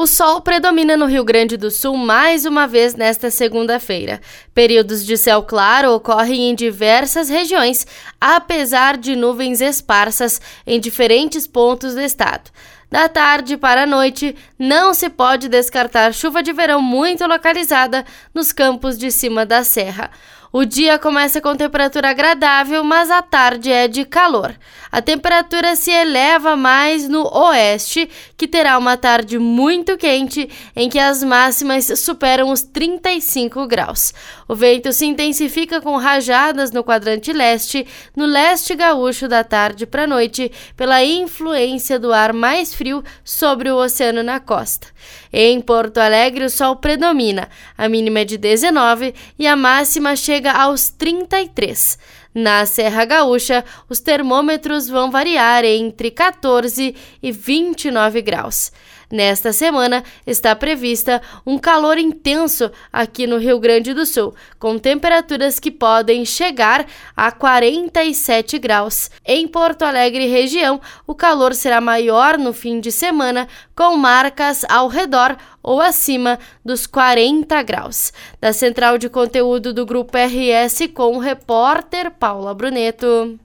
O sol predomina no Rio Grande do Sul mais uma vez nesta segunda-feira. Períodos de céu claro ocorrem em diversas regiões, apesar de nuvens esparsas em diferentes pontos do estado. Da tarde para a noite, não se pode descartar chuva de verão muito localizada nos campos de cima da serra. O dia começa com temperatura agradável, mas a tarde é de calor. A temperatura se eleva mais no oeste, que terá uma tarde muito quente, em que as máximas superam os 35 graus. O vento se intensifica com rajadas no quadrante leste, no leste gaúcho da tarde para noite, pela influência do ar mais frio sobre o oceano na costa. Em Porto Alegre, o sol predomina, a mínima é de 19 e a máxima chega aos 33. Na Serra Gaúcha, os termômetros vão variar entre 14 e 29 graus. Nesta semana está prevista um calor intenso aqui no Rio Grande do Sul, com temperaturas que podem chegar a 47 graus. Em Porto Alegre região, o calor será maior no fim de semana, com marcas ao redor ou acima dos 40 graus. Da central de conteúdo do Grupo RS com o repórter Paula Bruneto.